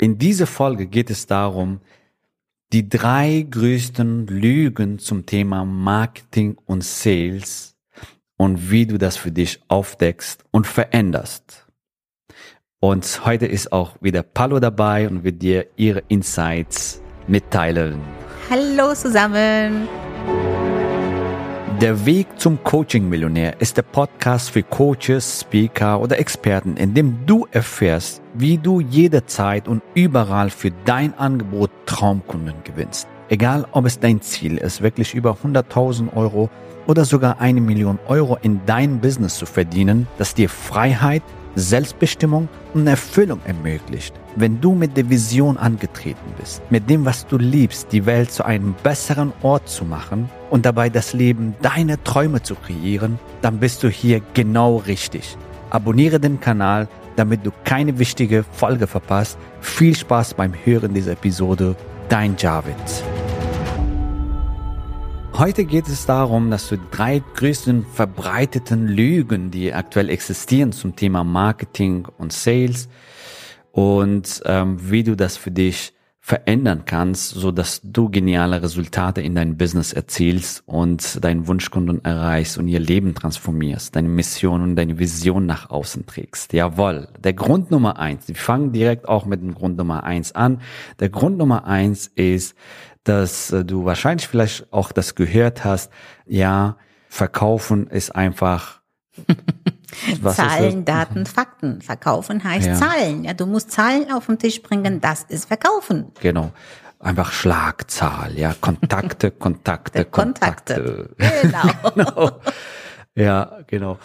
In dieser Folge geht es darum, die drei größten Lügen zum Thema Marketing und Sales und wie du das für dich aufdeckst und veränderst. Und heute ist auch wieder Palo dabei und wird dir ihre Insights mitteilen. Hallo zusammen. Der Weg zum Coaching-Millionär ist der Podcast für Coaches, Speaker oder Experten, in dem du erfährst, wie du jederzeit und überall für dein Angebot Traumkunden gewinnst. Egal, ob es dein Ziel ist, wirklich über 100.000 Euro oder sogar eine Million Euro in dein Business zu verdienen, das dir Freiheit, Selbstbestimmung und Erfüllung ermöglicht. Wenn du mit der Vision angetreten bist, mit dem, was du liebst, die Welt zu einem besseren Ort zu machen und dabei das Leben deiner Träume zu kreieren, dann bist du hier genau richtig. Abonniere den Kanal, damit du keine wichtige Folge verpasst. Viel Spaß beim Hören dieser Episode. Dein Javid. Heute geht es darum, dass du die drei größten verbreiteten Lügen, die aktuell existieren zum Thema Marketing und Sales und ähm, wie du das für dich verändern kannst, so dass du geniale Resultate in deinem Business erzielst und deinen Wunschkunden erreichst und ihr Leben transformierst, deine Mission und deine Vision nach außen trägst. Jawohl. Der Grund Nummer eins. Wir fangen direkt auch mit dem Grund Nummer eins an. Der Grund Nummer eins ist, dass äh, du wahrscheinlich vielleicht auch das gehört hast, ja, verkaufen ist einfach Zahlen, Daten, Fakten. Verkaufen heißt ja. Zahlen. Ja, du musst Zahlen auf den Tisch bringen, das ist Verkaufen. Genau. Einfach Schlagzahl, ja, Kontakte, Kontakte, Kontakte. Kontakte. Genau. genau. Ja, genau.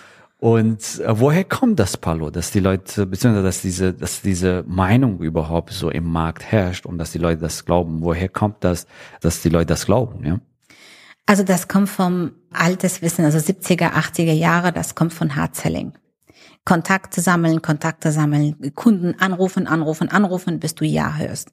Und äh, woher kommt das Palo, dass die Leute, beziehungsweise dass diese, dass diese Meinung überhaupt so im Markt herrscht und dass die Leute das glauben? Woher kommt das, dass die Leute das glauben, ja? Also das kommt vom altes Wissen, also 70er, 80er Jahre, das kommt von Hard Selling. Kontakte sammeln, Kontakte sammeln, Kunden anrufen, anrufen, anrufen, bis du Ja hörst.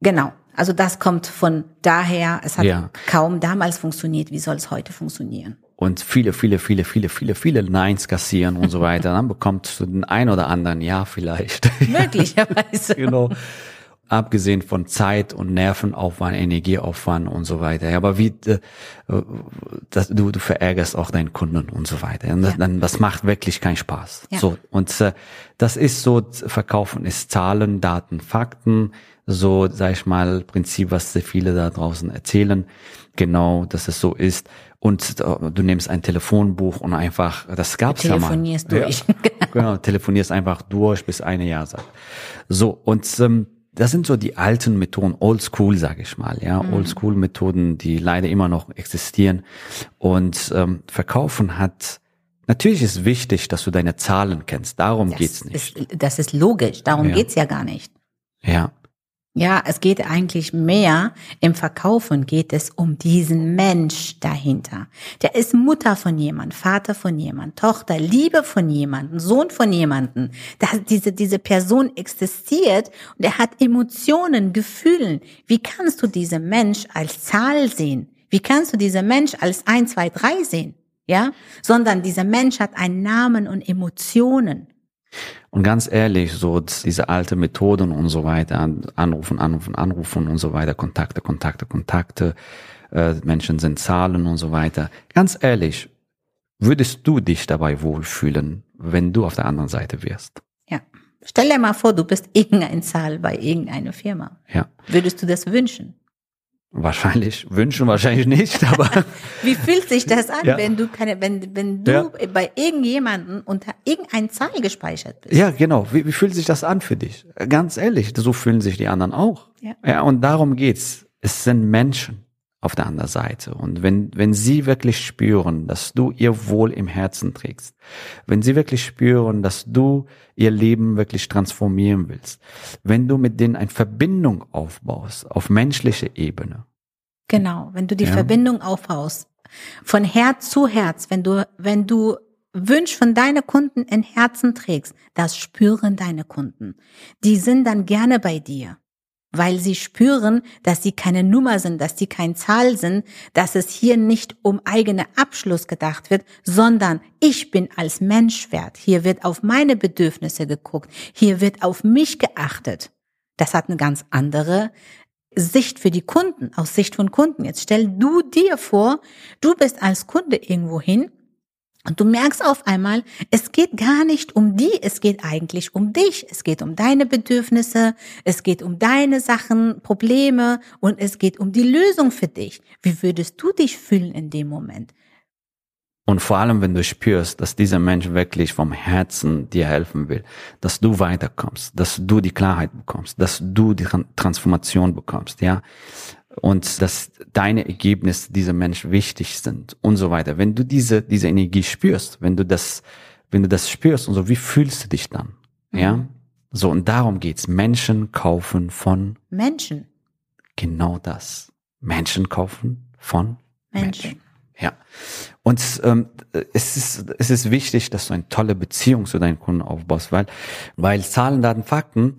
Genau. Also das kommt von daher. Es hat ja. kaum damals funktioniert. Wie soll es heute funktionieren? und viele, viele, viele, viele, viele, viele Neins kassieren und so weiter, dann bekommt du den ein oder anderen Ja vielleicht. Möglicherweise. genau. Abgesehen von Zeit und Nervenaufwand, Energieaufwand und so weiter. Ja, aber wie äh, das, du, du verärgerst auch deinen Kunden und so weiter. Und das, ja. dann, das macht wirklich keinen Spaß. Ja. So und äh, das ist so Verkaufen ist Zahlen, Daten, Fakten. So sag ich mal Prinzip, was sehr viele da draußen erzählen. Genau, dass es so ist und äh, du nimmst ein Telefonbuch und einfach, das gab's ja mal. Telefonierst durch. Ja, genau, telefonierst einfach durch, bis eine Jahr sagt. So, und ähm, das sind so die alten Methoden, oldschool, sage ich mal, ja, mhm. oldschool Methoden, die leider immer noch existieren. Und ähm, Verkaufen hat Natürlich ist wichtig, dass du deine Zahlen kennst. Darum das geht's nicht. Ist, das ist logisch. Darum ja. geht's ja gar nicht. Ja. Ja, es geht eigentlich mehr, im Verkaufen geht es um diesen Mensch dahinter. Der ist Mutter von jemand, Vater von jemand, Tochter, Liebe von jemandem, Sohn von jemandem. diese, diese Person existiert und er hat Emotionen, Gefühlen. Wie kannst du diesen Mensch als Zahl sehen? Wie kannst du diesen Mensch als 1, 2, 3 sehen? Ja, sondern dieser Mensch hat einen Namen und Emotionen. Und ganz ehrlich, so diese alte Methoden und so weiter, anrufen, anrufen, anrufen und so weiter, Kontakte, Kontakte, Kontakte, äh, Menschen sind Zahlen und so weiter. Ganz ehrlich, würdest du dich dabei wohlfühlen, wenn du auf der anderen Seite wärst? Ja. Stell dir mal vor, du bist irgendeine Zahl bei irgendeiner Firma. Ja. Würdest du das wünschen? Wahrscheinlich wünschen, wahrscheinlich nicht, aber. Wie fühlt sich das an, ja. wenn du keine, wenn, wenn du ja. bei irgendjemanden unter irgendein Zahl gespeichert bist? Ja, genau. Wie, wie fühlt sich das an für dich? Ganz ehrlich, so fühlen sich die anderen auch. Ja. ja und darum geht's. Es sind Menschen auf der anderen Seite. Und wenn, wenn sie wirklich spüren, dass du ihr Wohl im Herzen trägst, wenn sie wirklich spüren, dass du ihr Leben wirklich transformieren willst, wenn du mit denen eine Verbindung aufbaust auf menschlicher Ebene. Genau, wenn du die ja. Verbindung aufbaust, von Herz zu Herz, wenn du, wenn du Wünsch von deinen Kunden in Herzen trägst, das spüren deine Kunden. Die sind dann gerne bei dir weil sie spüren, dass sie keine Nummer sind, dass sie kein Zahl sind, dass es hier nicht um eigene Abschluss gedacht wird, sondern ich bin als Mensch wert. Hier wird auf meine Bedürfnisse geguckt. Hier wird auf mich geachtet. Das hat eine ganz andere Sicht für die Kunden, aus Sicht von Kunden. Jetzt stell du dir vor, du bist als Kunde irgendwo hin und du merkst auf einmal, es geht gar nicht um die, es geht eigentlich um dich. Es geht um deine Bedürfnisse, es geht um deine Sachen, Probleme und es geht um die Lösung für dich. Wie würdest du dich fühlen in dem Moment? Und vor allem, wenn du spürst, dass dieser Mensch wirklich vom Herzen dir helfen will, dass du weiterkommst, dass du die Klarheit bekommst, dass du die Transformation bekommst, ja. Und dass deine Ergebnisse dieser Mensch wichtig sind und so weiter. Wenn du diese, diese Energie spürst, wenn du das, wenn du das spürst und so, wie fühlst du dich dann? Ja. Mhm. So, und darum geht's. Menschen kaufen von Menschen. Genau das. Menschen kaufen von Menschen. Menschen. Ja. Und ähm, es, ist, es ist wichtig, dass du eine tolle Beziehung zu deinen Kunden aufbaust, weil, weil Zahlen, Daten, Fakten,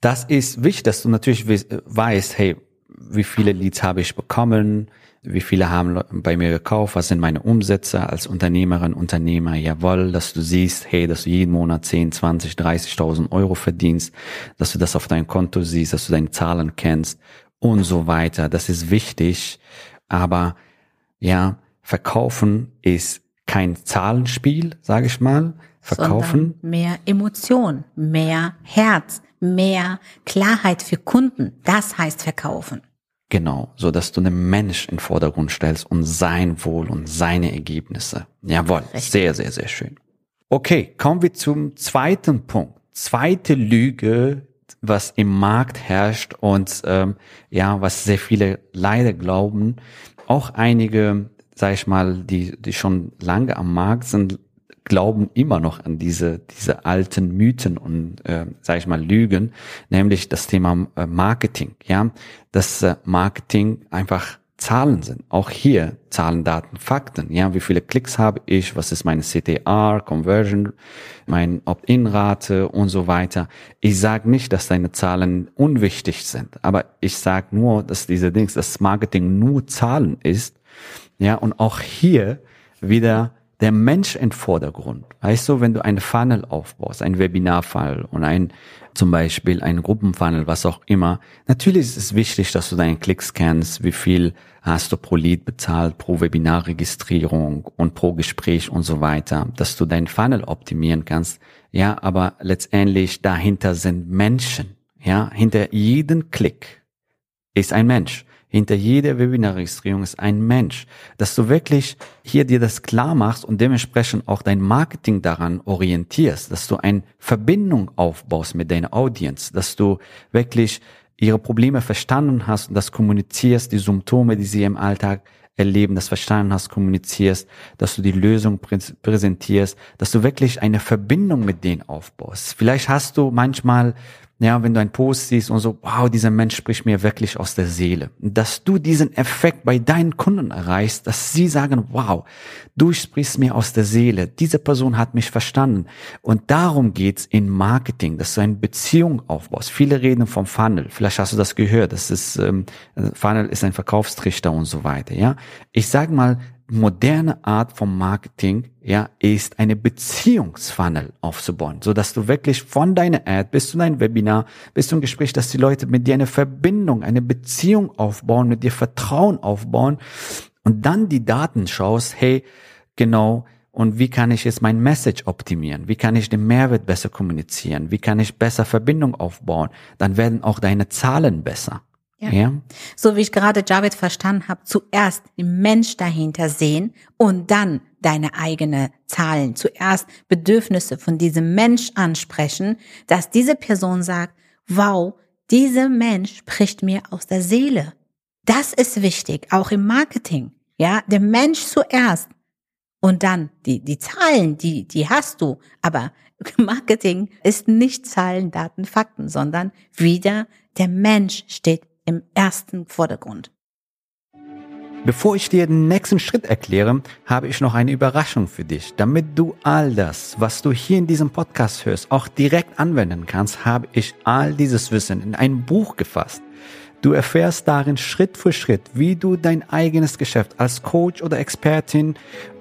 das ist wichtig, dass du natürlich weißt, hey, wie viele Leads habe ich bekommen, wie viele haben bei mir gekauft, was sind meine Umsätze als Unternehmerin, Unternehmer, jawohl, dass du siehst, hey, dass du jeden Monat 10, 20, 30.000 Euro verdienst, dass du das auf dein Konto siehst, dass du deine Zahlen kennst und so weiter. Das ist wichtig, aber ja, verkaufen ist kein Zahlenspiel, sage ich mal. Verkaufen. Sondern mehr Emotion, mehr Herz, mehr Klarheit für Kunden. Das heißt verkaufen. Genau, so dass du den Mensch in Vordergrund stellst und sein Wohl und seine Ergebnisse. Jawohl, Richtig. sehr, sehr, sehr schön. Okay, kommen wir zum zweiten Punkt. Zweite Lüge, was im Markt herrscht und ähm, ja, was sehr viele leider glauben, auch einige, sag ich mal, die, die schon lange am Markt sind, glauben immer noch an diese, diese alten Mythen und, äh, sag ich mal, Lügen, nämlich das Thema äh, Marketing, ja, dass äh, Marketing einfach Zahlen sind. Auch hier Zahlen, Daten, Fakten. Ja, wie viele Klicks habe ich? Was ist meine CTR, Conversion, mein Opt-in-Rate und so weiter. Ich sage nicht, dass deine Zahlen unwichtig sind, aber ich sage nur, dass diese Dings, das Marketing nur Zahlen ist. Ja, und auch hier wieder der Mensch im Vordergrund. Weißt du, wenn du eine Funnel aufbaust, ein Webinar-Funnel und ein, zum Beispiel ein Gruppenfunnel, was auch immer, natürlich ist es wichtig, dass du deine Klicks kennst, wie viel hast du pro Lead bezahlt, pro Webinarregistrierung und pro Gespräch und so weiter, dass du deinen Funnel optimieren kannst. Ja, aber letztendlich dahinter sind Menschen. Ja, hinter jedem Klick ist ein Mensch. Hinter jeder Webinarregistrierung ist ein Mensch, dass du wirklich hier dir das klar machst und dementsprechend auch dein Marketing daran orientierst, dass du eine Verbindung aufbaust mit deiner Audience, dass du wirklich ihre Probleme verstanden hast und das kommunizierst, die Symptome, die sie im Alltag erleben, das verstanden hast, kommunizierst, dass du die Lösung präsentierst, dass du wirklich eine Verbindung mit denen aufbaust. Vielleicht hast du manchmal ja, wenn du einen Post siehst und so, wow, dieser Mensch spricht mir wirklich aus der Seele. Dass du diesen Effekt bei deinen Kunden erreichst, dass sie sagen, wow, du sprichst mir aus der Seele. Diese Person hat mich verstanden. Und darum geht's in Marketing, dass du eine Beziehung aufbaust. Viele reden vom Funnel. Vielleicht hast du das gehört. Das ist, ähm, Funnel ist ein Verkaufstrichter und so weiter, ja. Ich sag mal, moderne Art vom Marketing, ja, ist eine Beziehungsfunnel aufzubauen, so dass du wirklich von deiner Ad bis zu deinem Webinar, bis zum Gespräch, dass die Leute mit dir eine Verbindung, eine Beziehung aufbauen, mit dir Vertrauen aufbauen und dann die Daten schaust, hey, genau, und wie kann ich jetzt mein Message optimieren? Wie kann ich den Mehrwert besser kommunizieren? Wie kann ich besser Verbindung aufbauen? Dann werden auch deine Zahlen besser. Ja. ja. So wie ich gerade Javid verstanden habe, zuerst den Mensch dahinter sehen und dann deine eigene Zahlen. Zuerst Bedürfnisse von diesem Mensch ansprechen, dass diese Person sagt, wow, dieser Mensch spricht mir aus der Seele. Das ist wichtig, auch im Marketing. Ja, der Mensch zuerst. Und dann die, die Zahlen, die, die hast du. Aber Marketing ist nicht Zahlen, Daten, Fakten, sondern wieder der Mensch steht im ersten Vordergrund. Bevor ich dir den nächsten Schritt erkläre, habe ich noch eine Überraschung für dich. Damit du all das, was du hier in diesem Podcast hörst, auch direkt anwenden kannst, habe ich all dieses Wissen in ein Buch gefasst. Du erfährst darin Schritt für Schritt, wie du dein eigenes Geschäft als Coach oder Expertin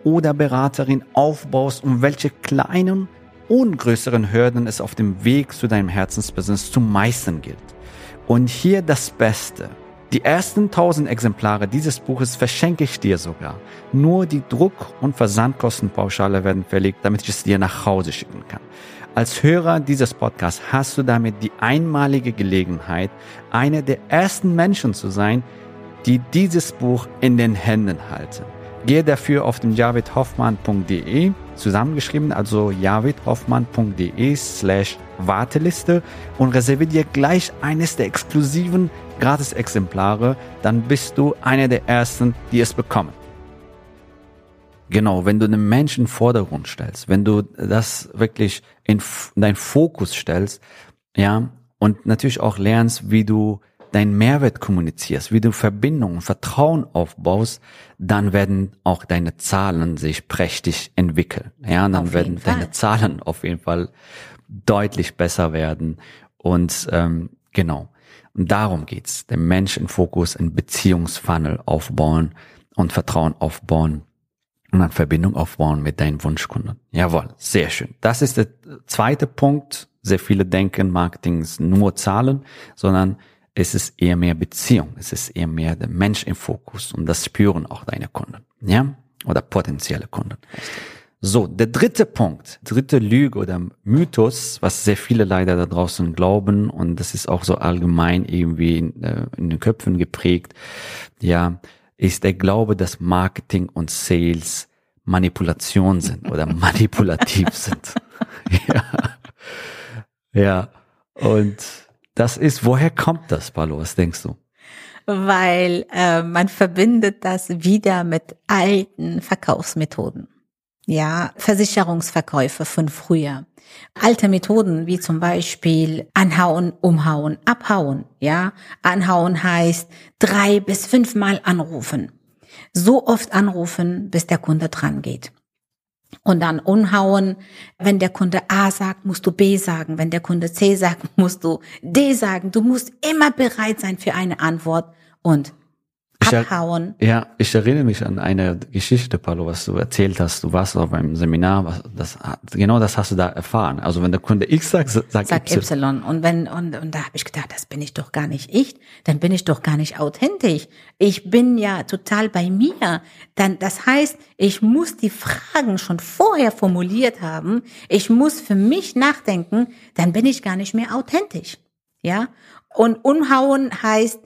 oder Beraterin aufbaust und welche kleinen und größeren Hürden es auf dem Weg zu deinem Herzensbusiness zu meistern gilt. Und hier das Beste. Die ersten 1000 Exemplare dieses Buches verschenke ich dir sogar. Nur die Druck- und Versandkostenpauschale werden verlegt, damit ich es dir nach Hause schicken kann. Als Hörer dieses Podcasts hast du damit die einmalige Gelegenheit, einer der ersten Menschen zu sein, die dieses Buch in den Händen halten. Gehe dafür auf den javidhoffmann.de zusammengeschrieben, also javidhoffmann.de slash Warteliste und reserviere dir gleich eines der exklusiven Gratis-Exemplare, dann bist du einer der ersten, die es bekommen. Genau, wenn du den Menschen in Vordergrund stellst, wenn du das wirklich in dein Fokus stellst, ja, und natürlich auch lernst, wie du deinen Mehrwert kommunizierst, wie du Verbindungen, Vertrauen aufbaust, dann werden auch deine Zahlen sich prächtig entwickeln. Ja, dann werden deine Fall. Zahlen auf jeden Fall deutlich besser werden. Und ähm, genau. Und darum geht's. Den Menschen Fokus, ein Beziehungsfunnel aufbauen und Vertrauen aufbauen und eine Verbindung aufbauen mit deinen Wunschkunden. Jawohl, sehr schön. Das ist der zweite Punkt. Sehr viele denken, Marketing ist nur Zahlen, sondern es ist eher mehr Beziehung. Es ist eher mehr der Mensch im Fokus und das spüren auch deine Kunden. Ja? Oder potenzielle Kunden. So, der dritte Punkt, dritte Lüge oder Mythos, was sehr viele leider da draußen glauben und das ist auch so allgemein irgendwie in, äh, in den Köpfen geprägt, ja, ist der Glaube, dass Marketing und Sales Manipulation sind oder manipulativ sind. ja. Ja. Und das ist, woher kommt das, Palo? Was denkst du? Weil äh, man verbindet das wieder mit alten Verkaufsmethoden. Ja, Versicherungsverkäufe von früher. Alte Methoden wie zum Beispiel anhauen, umhauen, abhauen. Ja, anhauen heißt drei bis fünfmal anrufen. So oft anrufen, bis der Kunde dran geht und dann umhauen. Wenn der Kunde A sagt, musst du B sagen. Wenn der Kunde C sagt, musst du D sagen. Du musst immer bereit sein für eine Antwort und abhauen. Ich, ja, ich erinnere mich an eine Geschichte, Paulo, was du erzählt hast. Du warst auf einem Seminar, was, das, genau das hast du da erfahren. Also wenn der Kunde X sagt, sagt sag y. y. Und wenn, und, und da habe ich gedacht, das bin ich doch gar nicht ich, dann bin ich doch gar nicht authentisch. Ich bin ja total bei mir. Dann, das heißt, ich muss die Fragen schon vorher formuliert haben. Ich muss für mich nachdenken, dann bin ich gar nicht mehr authentisch. Ja? Und umhauen heißt,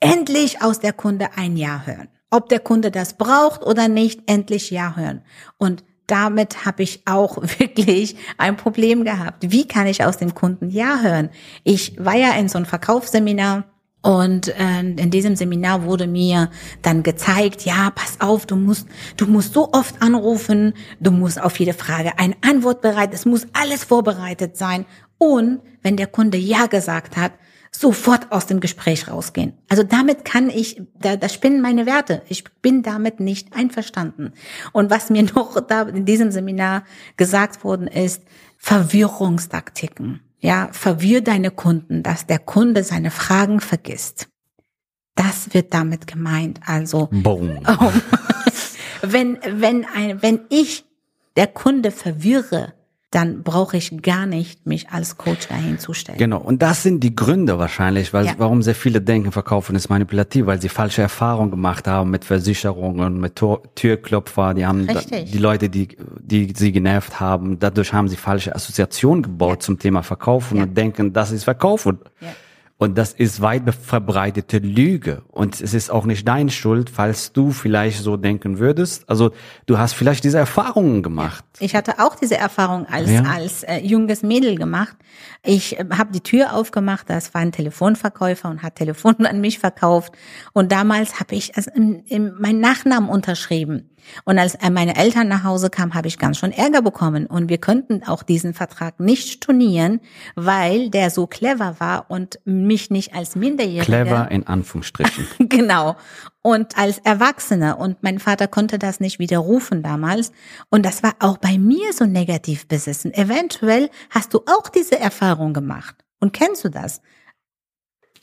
endlich aus der Kunde ein Ja hören. Ob der Kunde das braucht oder nicht, endlich Ja hören. Und damit habe ich auch wirklich ein Problem gehabt. Wie kann ich aus dem Kunden Ja hören? Ich war ja in so einem Verkaufsseminar und äh, in diesem Seminar wurde mir dann gezeigt, ja, pass auf, du musst, du musst so oft anrufen, du musst auf jede Frage eine Antwort bereit, es muss alles vorbereitet sein. Und wenn der Kunde Ja gesagt hat, sofort aus dem Gespräch rausgehen. Also damit kann ich, da, da spinnen meine Werte. Ich bin damit nicht einverstanden. Und was mir noch da in diesem Seminar gesagt worden ist, Verwirrungstaktiken. Ja, verwirr deine Kunden, dass der Kunde seine Fragen vergisst. Das wird damit gemeint. Also, Boom. Oh, wenn, wenn ein, wenn ich der Kunde verwirre, dann brauche ich gar nicht mich als Coach dahin zu stellen. Genau. Und das sind die Gründe wahrscheinlich, weil, ja. warum sehr viele denken, Verkaufen ist manipulativ, weil sie falsche Erfahrungen gemacht haben mit Versicherungen, mit Tor Türklopfer, die haben da, die Leute, die, die sie genervt haben, dadurch haben sie falsche Assoziationen gebaut ja. zum Thema Verkaufen ja. und denken, das ist Verkaufen. Und das ist weit verbreitete Lüge. Und es ist auch nicht deine Schuld, falls du vielleicht so denken würdest. Also du hast vielleicht diese Erfahrungen gemacht. Ich hatte auch diese Erfahrung als, ja. als äh, junges Mädel gemacht. Ich äh, habe die Tür aufgemacht, das war ein Telefonverkäufer und hat Telefon an mich verkauft. Und damals habe ich also in, in meinen Nachnamen unterschrieben. Und als meine Eltern nach Hause kamen, habe ich ganz schon Ärger bekommen. Und wir könnten auch diesen Vertrag nicht stornieren, weil der so clever war und mich nicht als Minderjährige. Clever in Anführungsstrichen. genau. Und als Erwachsene. Und mein Vater konnte das nicht widerrufen damals. Und das war auch bei mir so negativ besessen. Eventuell hast du auch diese Erfahrung gemacht. Und kennst du das?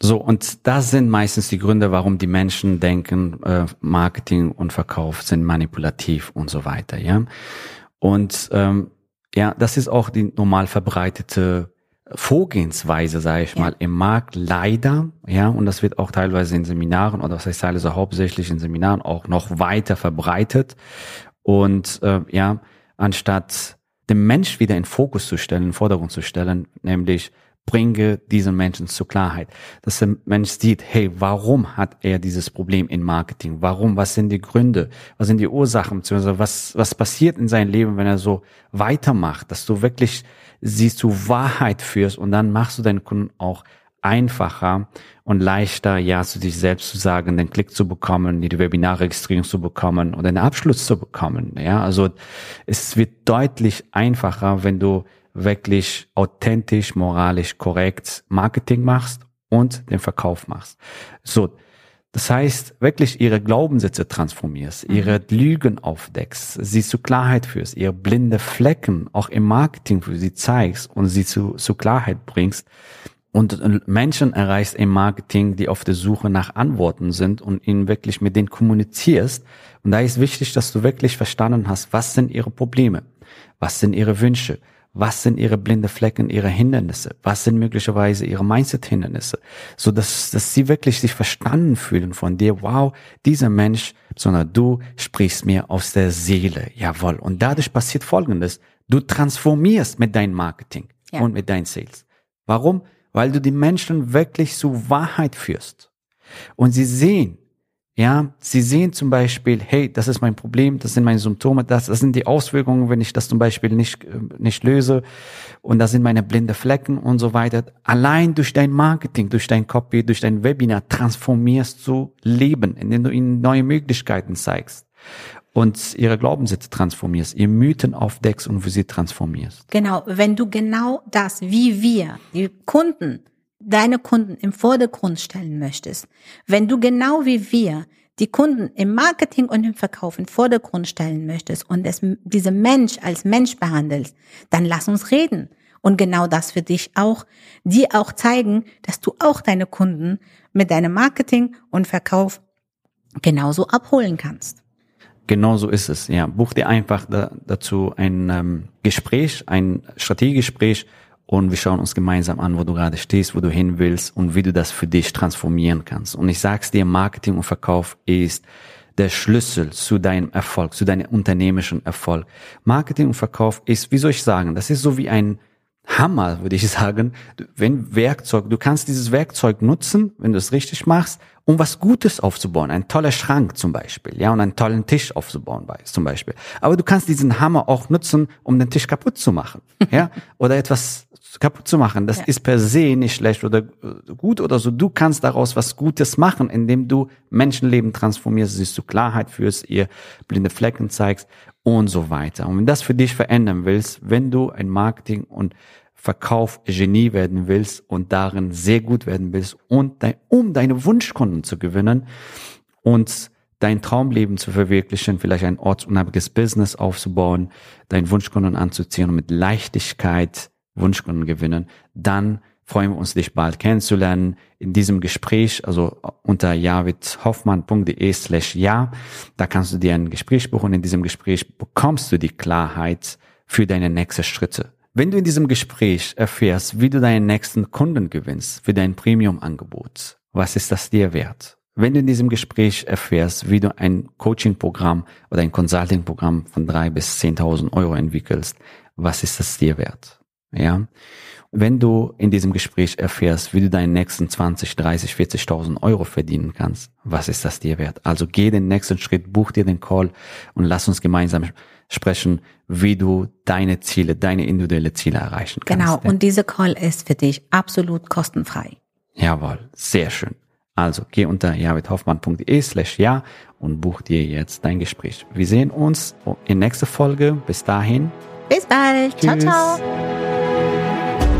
So, und das sind meistens die Gründe, warum die Menschen denken, äh, Marketing und Verkauf sind manipulativ und so weiter, ja. Und ähm, ja, das ist auch die normal verbreitete Vorgehensweise, sage ich ja. mal, im Markt leider, ja, und das wird auch teilweise in Seminaren oder was heißt teilweise hauptsächlich in Seminaren auch noch weiter verbreitet. Und äh, ja, anstatt den Mensch wieder in Fokus zu stellen, in Vordergrund zu stellen, nämlich bringe diesen Menschen zur Klarheit, dass der Mensch sieht, hey, warum hat er dieses Problem in Marketing? Warum? Was sind die Gründe? Was sind die Ursachen? Beziehungsweise was, was passiert in seinem Leben, wenn er so weitermacht, dass du wirklich sie zu Wahrheit führst und dann machst du deinen Kunden auch einfacher und leichter, ja, zu sich selbst zu sagen, den Klick zu bekommen, die Webinarregistrierung zu bekommen oder einen Abschluss zu bekommen. Ja, also es wird deutlich einfacher, wenn du wirklich authentisch, moralisch korrekt Marketing machst und den Verkauf machst. So. Das heißt, wirklich ihre Glaubenssätze transformierst, mhm. ihre Lügen aufdeckst, sie zu Klarheit führst, ihre blinde Flecken auch im Marketing für sie zeigst und sie zu, zu Klarheit bringst und Menschen erreichst im Marketing, die auf der Suche nach Antworten sind und ihnen wirklich mit denen kommunizierst. Und da ist wichtig, dass du wirklich verstanden hast, was sind ihre Probleme, was sind ihre Wünsche, was sind ihre blinde Flecken, ihre Hindernisse? Was sind möglicherweise ihre Mindset-Hindernisse? So dass, dass sie wirklich sich verstanden fühlen von dir. Wow, dieser Mensch, sondern du sprichst mir aus der Seele. Jawohl. Und dadurch passiert Folgendes. Du transformierst mit deinem Marketing ja. und mit deinen Sales. Warum? Weil du die Menschen wirklich zu Wahrheit führst. Und sie sehen, ja, sie sehen zum Beispiel, hey, das ist mein Problem, das sind meine Symptome, das, das sind die Auswirkungen, wenn ich das zum Beispiel nicht, äh, nicht löse und das sind meine blinde Flecken und so weiter. Allein durch dein Marketing, durch dein Copy, durch dein Webinar transformierst du Leben, indem du ihnen neue Möglichkeiten zeigst und ihre Glaubenssätze transformierst, ihr Mythen aufdeckst und für sie transformierst. Genau, wenn du genau das, wie wir, die Kunden, deine Kunden im Vordergrund stellen möchtest, wenn du genau wie wir die Kunden im Marketing und im Verkauf im Vordergrund stellen möchtest und es, diese Mensch als Mensch behandelst, dann lass uns reden. Und genau das für dich auch, dir auch zeigen, dass du auch deine Kunden mit deinem Marketing und Verkauf genauso abholen kannst. Genau so ist es. Ja, buch dir einfach da, dazu ein ähm, Gespräch, ein Strategiegespräch und wir schauen uns gemeinsam an, wo du gerade stehst, wo du hin willst und wie du das für dich transformieren kannst. Und ich sag's dir, Marketing und Verkauf ist der Schlüssel zu deinem Erfolg, zu deinem unternehmischen Erfolg. Marketing und Verkauf ist, wie soll ich sagen, das ist so wie ein Hammer, würde ich sagen. Wenn Werkzeug, du kannst dieses Werkzeug nutzen, wenn du es richtig machst, um was Gutes aufzubauen. Ein toller Schrank zum Beispiel, ja, und einen tollen Tisch aufzubauen, zum Beispiel. Aber du kannst diesen Hammer auch nutzen, um den Tisch kaputt zu machen, ja, oder etwas kaputt zu machen. Das ja. ist per se nicht schlecht oder gut oder so. Du kannst daraus was Gutes machen, indem du Menschenleben transformierst, sie zu Klarheit führst, ihr blinde Flecken zeigst und so weiter. Und wenn das für dich verändern willst, wenn du ein Marketing und Verkauf Genie werden willst und darin sehr gut werden willst und dein, um deine Wunschkunden zu gewinnen und dein Traumleben zu verwirklichen, vielleicht ein ortsunabhängiges Business aufzubauen, deinen Wunschkunden anzuziehen und mit Leichtigkeit Wunschkunden gewinnen, dann freuen wir uns, dich bald kennenzulernen. In diesem Gespräch, also unter javidhoffmann.de slash ja, da kannst du dir ein Gespräch buchen. In diesem Gespräch bekommst du die Klarheit für deine nächsten Schritte. Wenn du in diesem Gespräch erfährst, wie du deinen nächsten Kunden gewinnst für dein Premium-Angebot, was ist das dir wert? Wenn du in diesem Gespräch erfährst, wie du ein Coaching-Programm oder ein Consulting-Programm von drei bis zehntausend Euro entwickelst, was ist das dir wert? Ja. Wenn du in diesem Gespräch erfährst, wie du deinen nächsten 20, 30, 40.000 Euro verdienen kannst, was ist das dir wert? Also geh den nächsten Schritt, buch dir den Call und lass uns gemeinsam sprechen, wie du deine Ziele, deine individuelle Ziele erreichen kannst. Genau. Und diese Call ist für dich absolut kostenfrei. Jawohl. Sehr schön. Also geh unter javidhoffmann.de slash ja und buch dir jetzt dein Gespräch. Wir sehen uns in nächster Folge. Bis dahin. Bis bald. Tschüss. Ciao, ciao.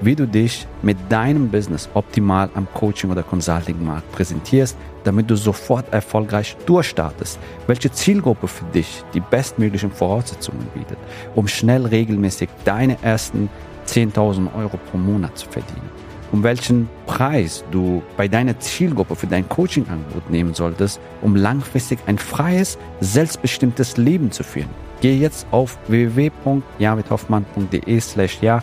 wie du dich mit deinem Business optimal am Coaching- oder Consulting-Markt präsentierst, damit du sofort erfolgreich durchstartest, welche Zielgruppe für dich die bestmöglichen Voraussetzungen bietet, um schnell regelmäßig deine ersten 10.000 Euro pro Monat zu verdienen, um welchen Preis du bei deiner Zielgruppe für dein Coaching-Angebot nehmen solltest, um langfristig ein freies, selbstbestimmtes Leben zu führen. Geh jetzt auf www.javidhoffmann.de slash ja